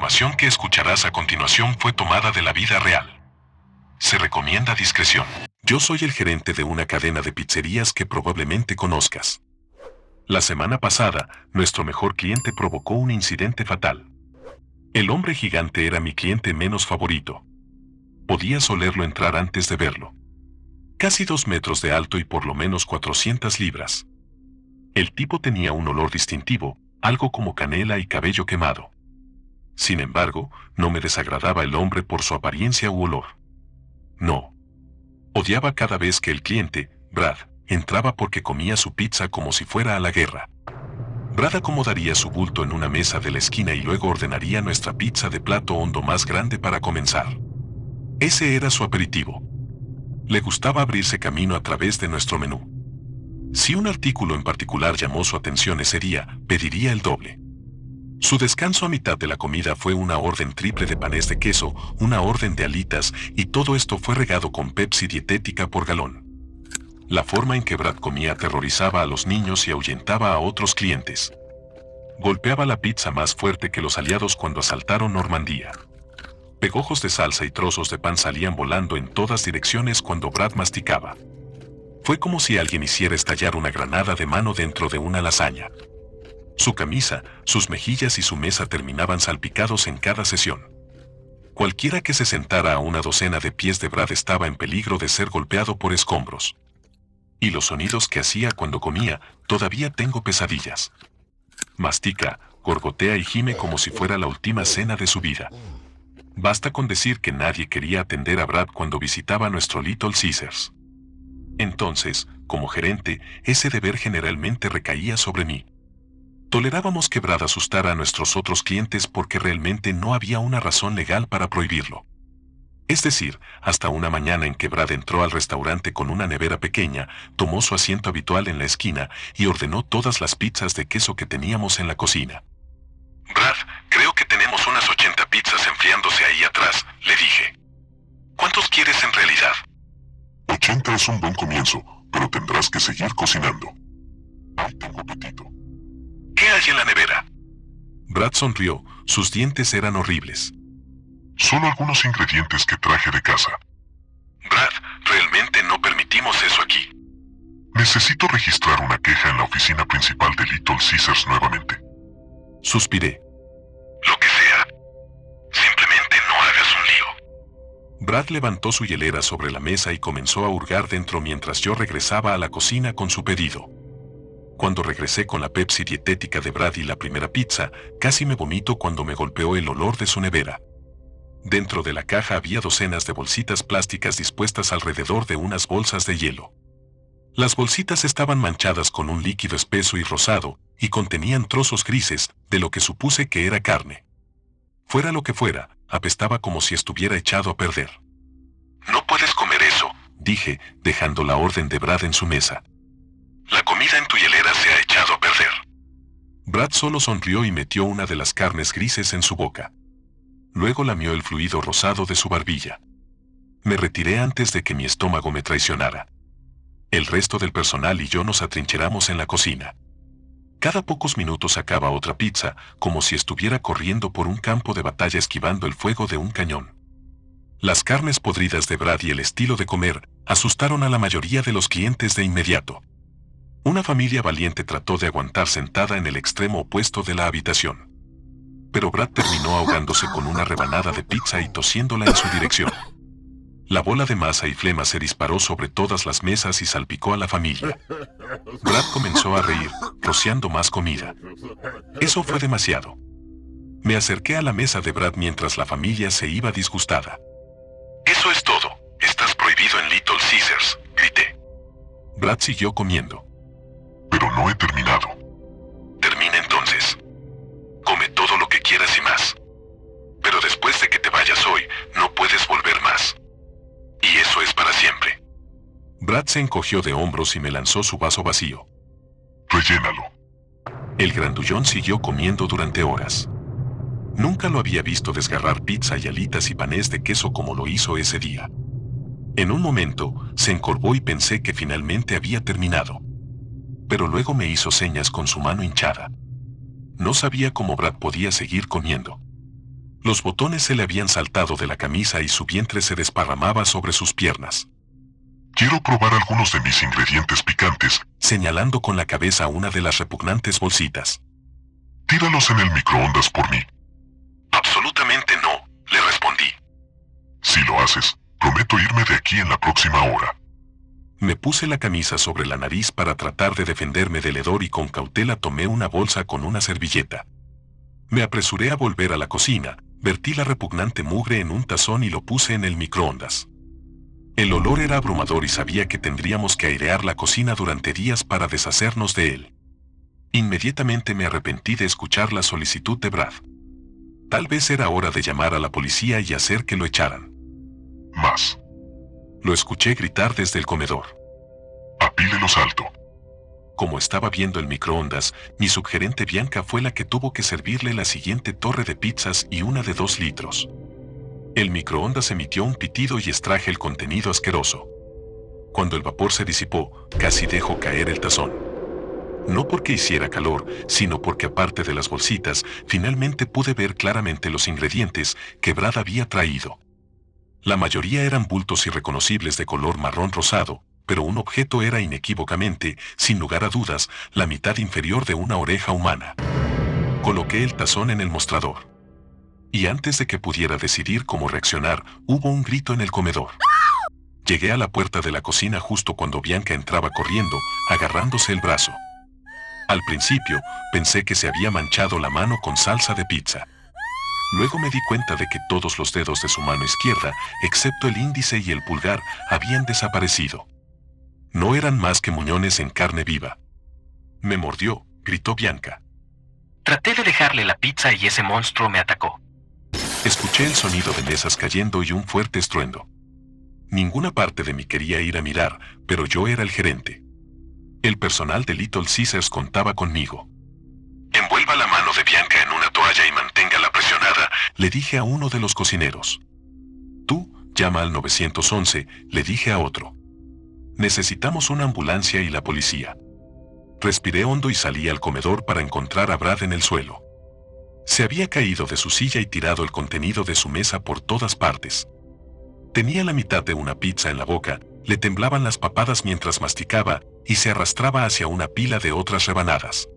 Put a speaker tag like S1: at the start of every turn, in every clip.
S1: información que escucharás a continuación fue tomada de la vida real. Se recomienda discreción. Yo soy el gerente de una cadena de pizzerías que probablemente conozcas. La semana pasada, nuestro mejor cliente provocó un incidente fatal. El hombre gigante era mi cliente menos favorito. Podías olerlo entrar antes de verlo. Casi dos metros de alto y por lo menos 400 libras. El tipo tenía un olor distintivo, algo como canela y cabello quemado. Sin embargo, no me desagradaba el hombre por su apariencia u olor. No. Odiaba cada vez que el cliente, Brad, entraba porque comía su pizza como si fuera a la guerra. Brad acomodaría su bulto en una mesa de la esquina y luego ordenaría nuestra pizza de plato hondo más grande para comenzar. Ese era su aperitivo. Le gustaba abrirse camino a través de nuestro menú. Si un artículo en particular llamó su atención ese día, pediría el doble. Su descanso a mitad de la comida fue una orden triple de panes de queso, una orden de alitas, y todo esto fue regado con Pepsi dietética por galón. La forma en que Brad comía aterrorizaba a los niños y ahuyentaba a otros clientes. Golpeaba la pizza más fuerte que los aliados cuando asaltaron Normandía. Pegojos de salsa y trozos de pan salían volando en todas direcciones cuando Brad masticaba. Fue como si alguien hiciera estallar una granada de mano dentro de una lasaña. Su camisa, sus mejillas y su mesa terminaban salpicados en cada sesión. Cualquiera que se sentara a una docena de pies de Brad estaba en peligro de ser golpeado por escombros. Y los sonidos que hacía cuando comía, todavía tengo pesadillas. Mastica, gorgotea y gime como si fuera la última cena de su vida. Basta con decir que nadie quería atender a Brad cuando visitaba nuestro Little Caesars. Entonces, como gerente, ese deber generalmente recaía sobre mí. Tolerábamos que Brad asustara a nuestros otros clientes porque realmente no había una razón legal para prohibirlo. Es decir, hasta una mañana en que Brad entró al restaurante con una nevera pequeña, tomó su asiento habitual en la esquina y ordenó todas las pizzas de queso que teníamos en la cocina. Brad, creo que tenemos unas 80 pizzas enfriándose ahí atrás, le dije. ¿Cuántos quieres en realidad?
S2: 80 es un buen comienzo, pero tendrás que seguir cocinando. Tengo apetito.
S1: ¿Qué hay en la nevera? Brad sonrió, sus dientes eran horribles.
S2: Solo algunos ingredientes que traje de casa.
S1: Brad, realmente no permitimos eso aquí.
S2: Necesito registrar una queja en la oficina principal de Little Caesars nuevamente.
S1: Suspiré. Lo que sea. Simplemente no hagas un lío. Brad levantó su hielera sobre la mesa y comenzó a hurgar dentro mientras yo regresaba a la cocina con su pedido. Cuando regresé con la Pepsi dietética de Brad y la primera pizza, casi me vomito cuando me golpeó el olor de su nevera. Dentro de la caja había docenas de bolsitas plásticas dispuestas alrededor de unas bolsas de hielo. Las bolsitas estaban manchadas con un líquido espeso y rosado, y contenían trozos grises, de lo que supuse que era carne. Fuera lo que fuera, apestaba como si estuviera echado a perder. No puedes comer eso, dije, dejando la orden de Brad en su mesa. La comida en tu hielera Brad solo sonrió y metió una de las carnes grises en su boca. Luego lamió el fluido rosado de su barbilla. Me retiré antes de que mi estómago me traicionara. El resto del personal y yo nos atrincheramos en la cocina. Cada pocos minutos sacaba otra pizza, como si estuviera corriendo por un campo de batalla esquivando el fuego de un cañón. Las carnes podridas de Brad y el estilo de comer asustaron a la mayoría de los clientes de inmediato. Una familia valiente trató de aguantar sentada en el extremo opuesto de la habitación. Pero Brad terminó ahogándose con una rebanada de pizza y tosiéndola en su dirección. La bola de masa y flema se disparó sobre todas las mesas y salpicó a la familia. Brad comenzó a reír, rociando más comida. Eso fue demasiado. Me acerqué a la mesa de Brad mientras la familia se iba disgustada. Eso es todo. Estás prohibido en Little Caesars, grité. Brad siguió comiendo.
S2: Pero no he terminado.
S1: Termina entonces. Come todo lo que quieras y más. Pero después de que te vayas hoy, no puedes volver más. Y eso es para siempre. Brad se encogió de hombros y me lanzó su vaso vacío.
S2: Rellénalo.
S1: El grandullón siguió comiendo durante horas. Nunca lo había visto desgarrar pizza y alitas y panés de queso como lo hizo ese día. En un momento, se encorvó y pensé que finalmente había terminado. Pero luego me hizo señas con su mano hinchada. No sabía cómo Brad podía seguir comiendo. Los botones se le habían saltado de la camisa y su vientre se desparramaba sobre sus piernas.
S2: Quiero probar algunos de mis ingredientes picantes,
S1: señalando con la cabeza una de las repugnantes bolsitas.
S2: Tíralos en el microondas por mí.
S1: Absolutamente no, le respondí.
S2: Si lo haces, prometo irme de aquí en la próxima hora.
S1: Me puse la camisa sobre la nariz para tratar de defenderme del hedor y con cautela tomé una bolsa con una servilleta. Me apresuré a volver a la cocina, vertí la repugnante mugre en un tazón y lo puse en el microondas. El olor era abrumador y sabía que tendríamos que airear la cocina durante días para deshacernos de él. Inmediatamente me arrepentí de escuchar la solicitud de Brad. Tal vez era hora de llamar a la policía y hacer que lo echaran.
S2: Más.
S1: Lo escuché gritar desde el comedor.
S2: Apílelos alto.
S1: Como estaba viendo el microondas, mi subgerente Bianca fue la que tuvo que servirle la siguiente torre de pizzas y una de dos litros. El microondas emitió un pitido y extraje el contenido asqueroso. Cuando el vapor se disipó, casi dejó caer el tazón. No porque hiciera calor, sino porque aparte de las bolsitas, finalmente pude ver claramente los ingredientes que Brad había traído. La mayoría eran bultos irreconocibles de color marrón rosado, pero un objeto era inequívocamente, sin lugar a dudas, la mitad inferior de una oreja humana. Coloqué el tazón en el mostrador. Y antes de que pudiera decidir cómo reaccionar, hubo un grito en el comedor. Llegué a la puerta de la cocina justo cuando Bianca entraba corriendo, agarrándose el brazo. Al principio, pensé que se había manchado la mano con salsa de pizza. Luego me di cuenta de que todos los dedos de su mano izquierda, excepto el índice y el pulgar, habían desaparecido. No eran más que muñones en carne viva. Me mordió, gritó Bianca.
S3: Traté de dejarle la pizza y ese monstruo me atacó.
S1: Escuché el sonido de mesas cayendo y un fuerte estruendo. Ninguna parte de mí quería ir a mirar, pero yo era el gerente. El personal de Little Caesars contaba conmigo. Envuelva la mano Bianca en una toalla y manténgala presionada, le dije a uno de los cocineros. Tú, llama al 911, le dije a otro. Necesitamos una ambulancia y la policía. Respiré hondo y salí al comedor para encontrar a Brad en el suelo. Se había caído de su silla y tirado el contenido de su mesa por todas partes. Tenía la mitad de una pizza en la boca, le temblaban las papadas mientras masticaba y se arrastraba hacia una pila de otras rebanadas.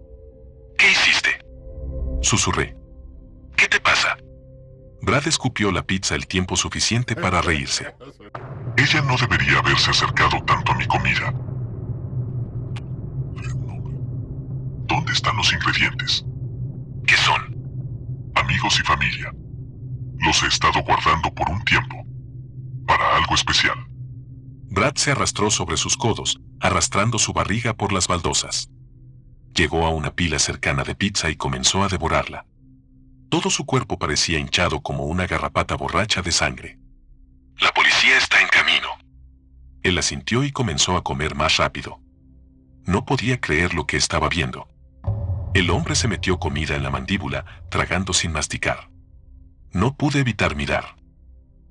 S1: Susurré. ¿Qué te pasa? Brad escupió la pizza el tiempo suficiente para reírse.
S2: Ella no debería haberse acercado tanto a mi comida. ¿Dónde están los ingredientes?
S1: ¿Qué son?
S2: Amigos y familia. Los he estado guardando por un tiempo. Para algo especial.
S1: Brad se arrastró sobre sus codos, arrastrando su barriga por las baldosas. Llegó a una pila cercana de pizza y comenzó a devorarla. Todo su cuerpo parecía hinchado como una garrapata borracha de sangre. La policía está en camino. Él asintió y comenzó a comer más rápido. No podía creer lo que estaba viendo. El hombre se metió comida en la mandíbula, tragando sin masticar. No pude evitar mirar.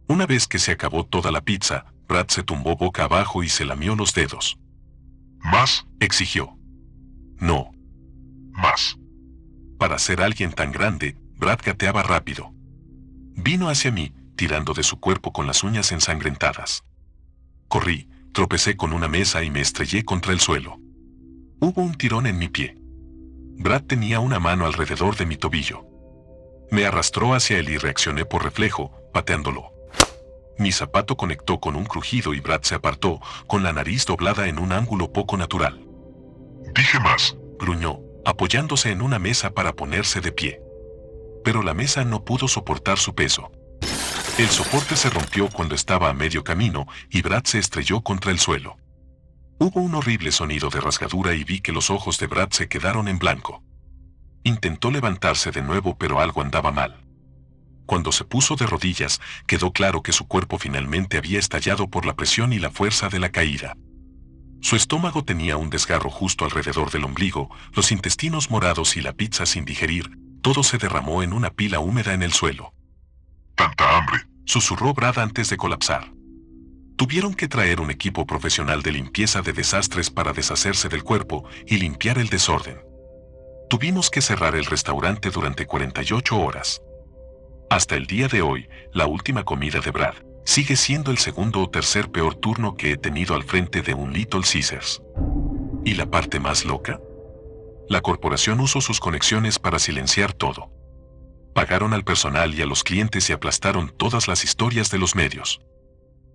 S1: Una vez que se acabó toda la pizza, Brad se tumbó boca abajo y se lamió los dedos.
S2: ¿Más?
S1: exigió. No.
S2: Más.
S1: Para ser alguien tan grande, Brad gateaba rápido. Vino hacia mí, tirando de su cuerpo con las uñas ensangrentadas. Corrí, tropecé con una mesa y me estrellé contra el suelo. Hubo un tirón en mi pie. Brad tenía una mano alrededor de mi tobillo. Me arrastró hacia él y reaccioné por reflejo, pateándolo. Mi zapato conectó con un crujido y Brad se apartó, con la nariz doblada en un ángulo poco natural.
S2: Dije más,
S1: gruñó, apoyándose en una mesa para ponerse de pie pero la mesa no pudo soportar su peso. El soporte se rompió cuando estaba a medio camino y Brad se estrelló contra el suelo. Hubo un horrible sonido de rasgadura y vi que los ojos de Brad se quedaron en blanco. Intentó levantarse de nuevo pero algo andaba mal. Cuando se puso de rodillas, quedó claro que su cuerpo finalmente había estallado por la presión y la fuerza de la caída. Su estómago tenía un desgarro justo alrededor del ombligo, los intestinos morados y la pizza sin digerir, todo se derramó en una pila húmeda en el suelo.
S2: Tanta hambre,
S1: susurró Brad antes de colapsar. Tuvieron que traer un equipo profesional de limpieza de desastres para deshacerse del cuerpo y limpiar el desorden. Tuvimos que cerrar el restaurante durante 48 horas. Hasta el día de hoy, la última comida de Brad sigue siendo el segundo o tercer peor turno que he tenido al frente de un Little Caesars. ¿Y la parte más loca? La corporación usó sus conexiones para silenciar todo. Pagaron al personal y a los clientes y aplastaron todas las historias de los medios.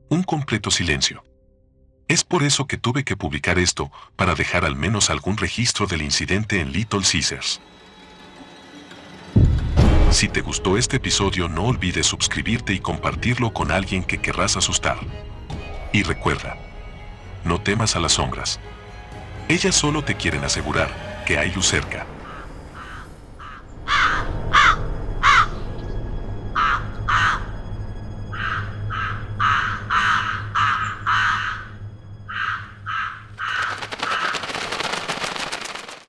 S1: Un completo silencio. Es por eso que tuve que publicar esto, para dejar al menos algún registro del incidente en Little Caesars. Si te gustó este episodio no olvides suscribirte y compartirlo con alguien que querrás asustar. Y recuerda, no temas a las sombras. Ellas solo te quieren asegurar que hay luz cerca.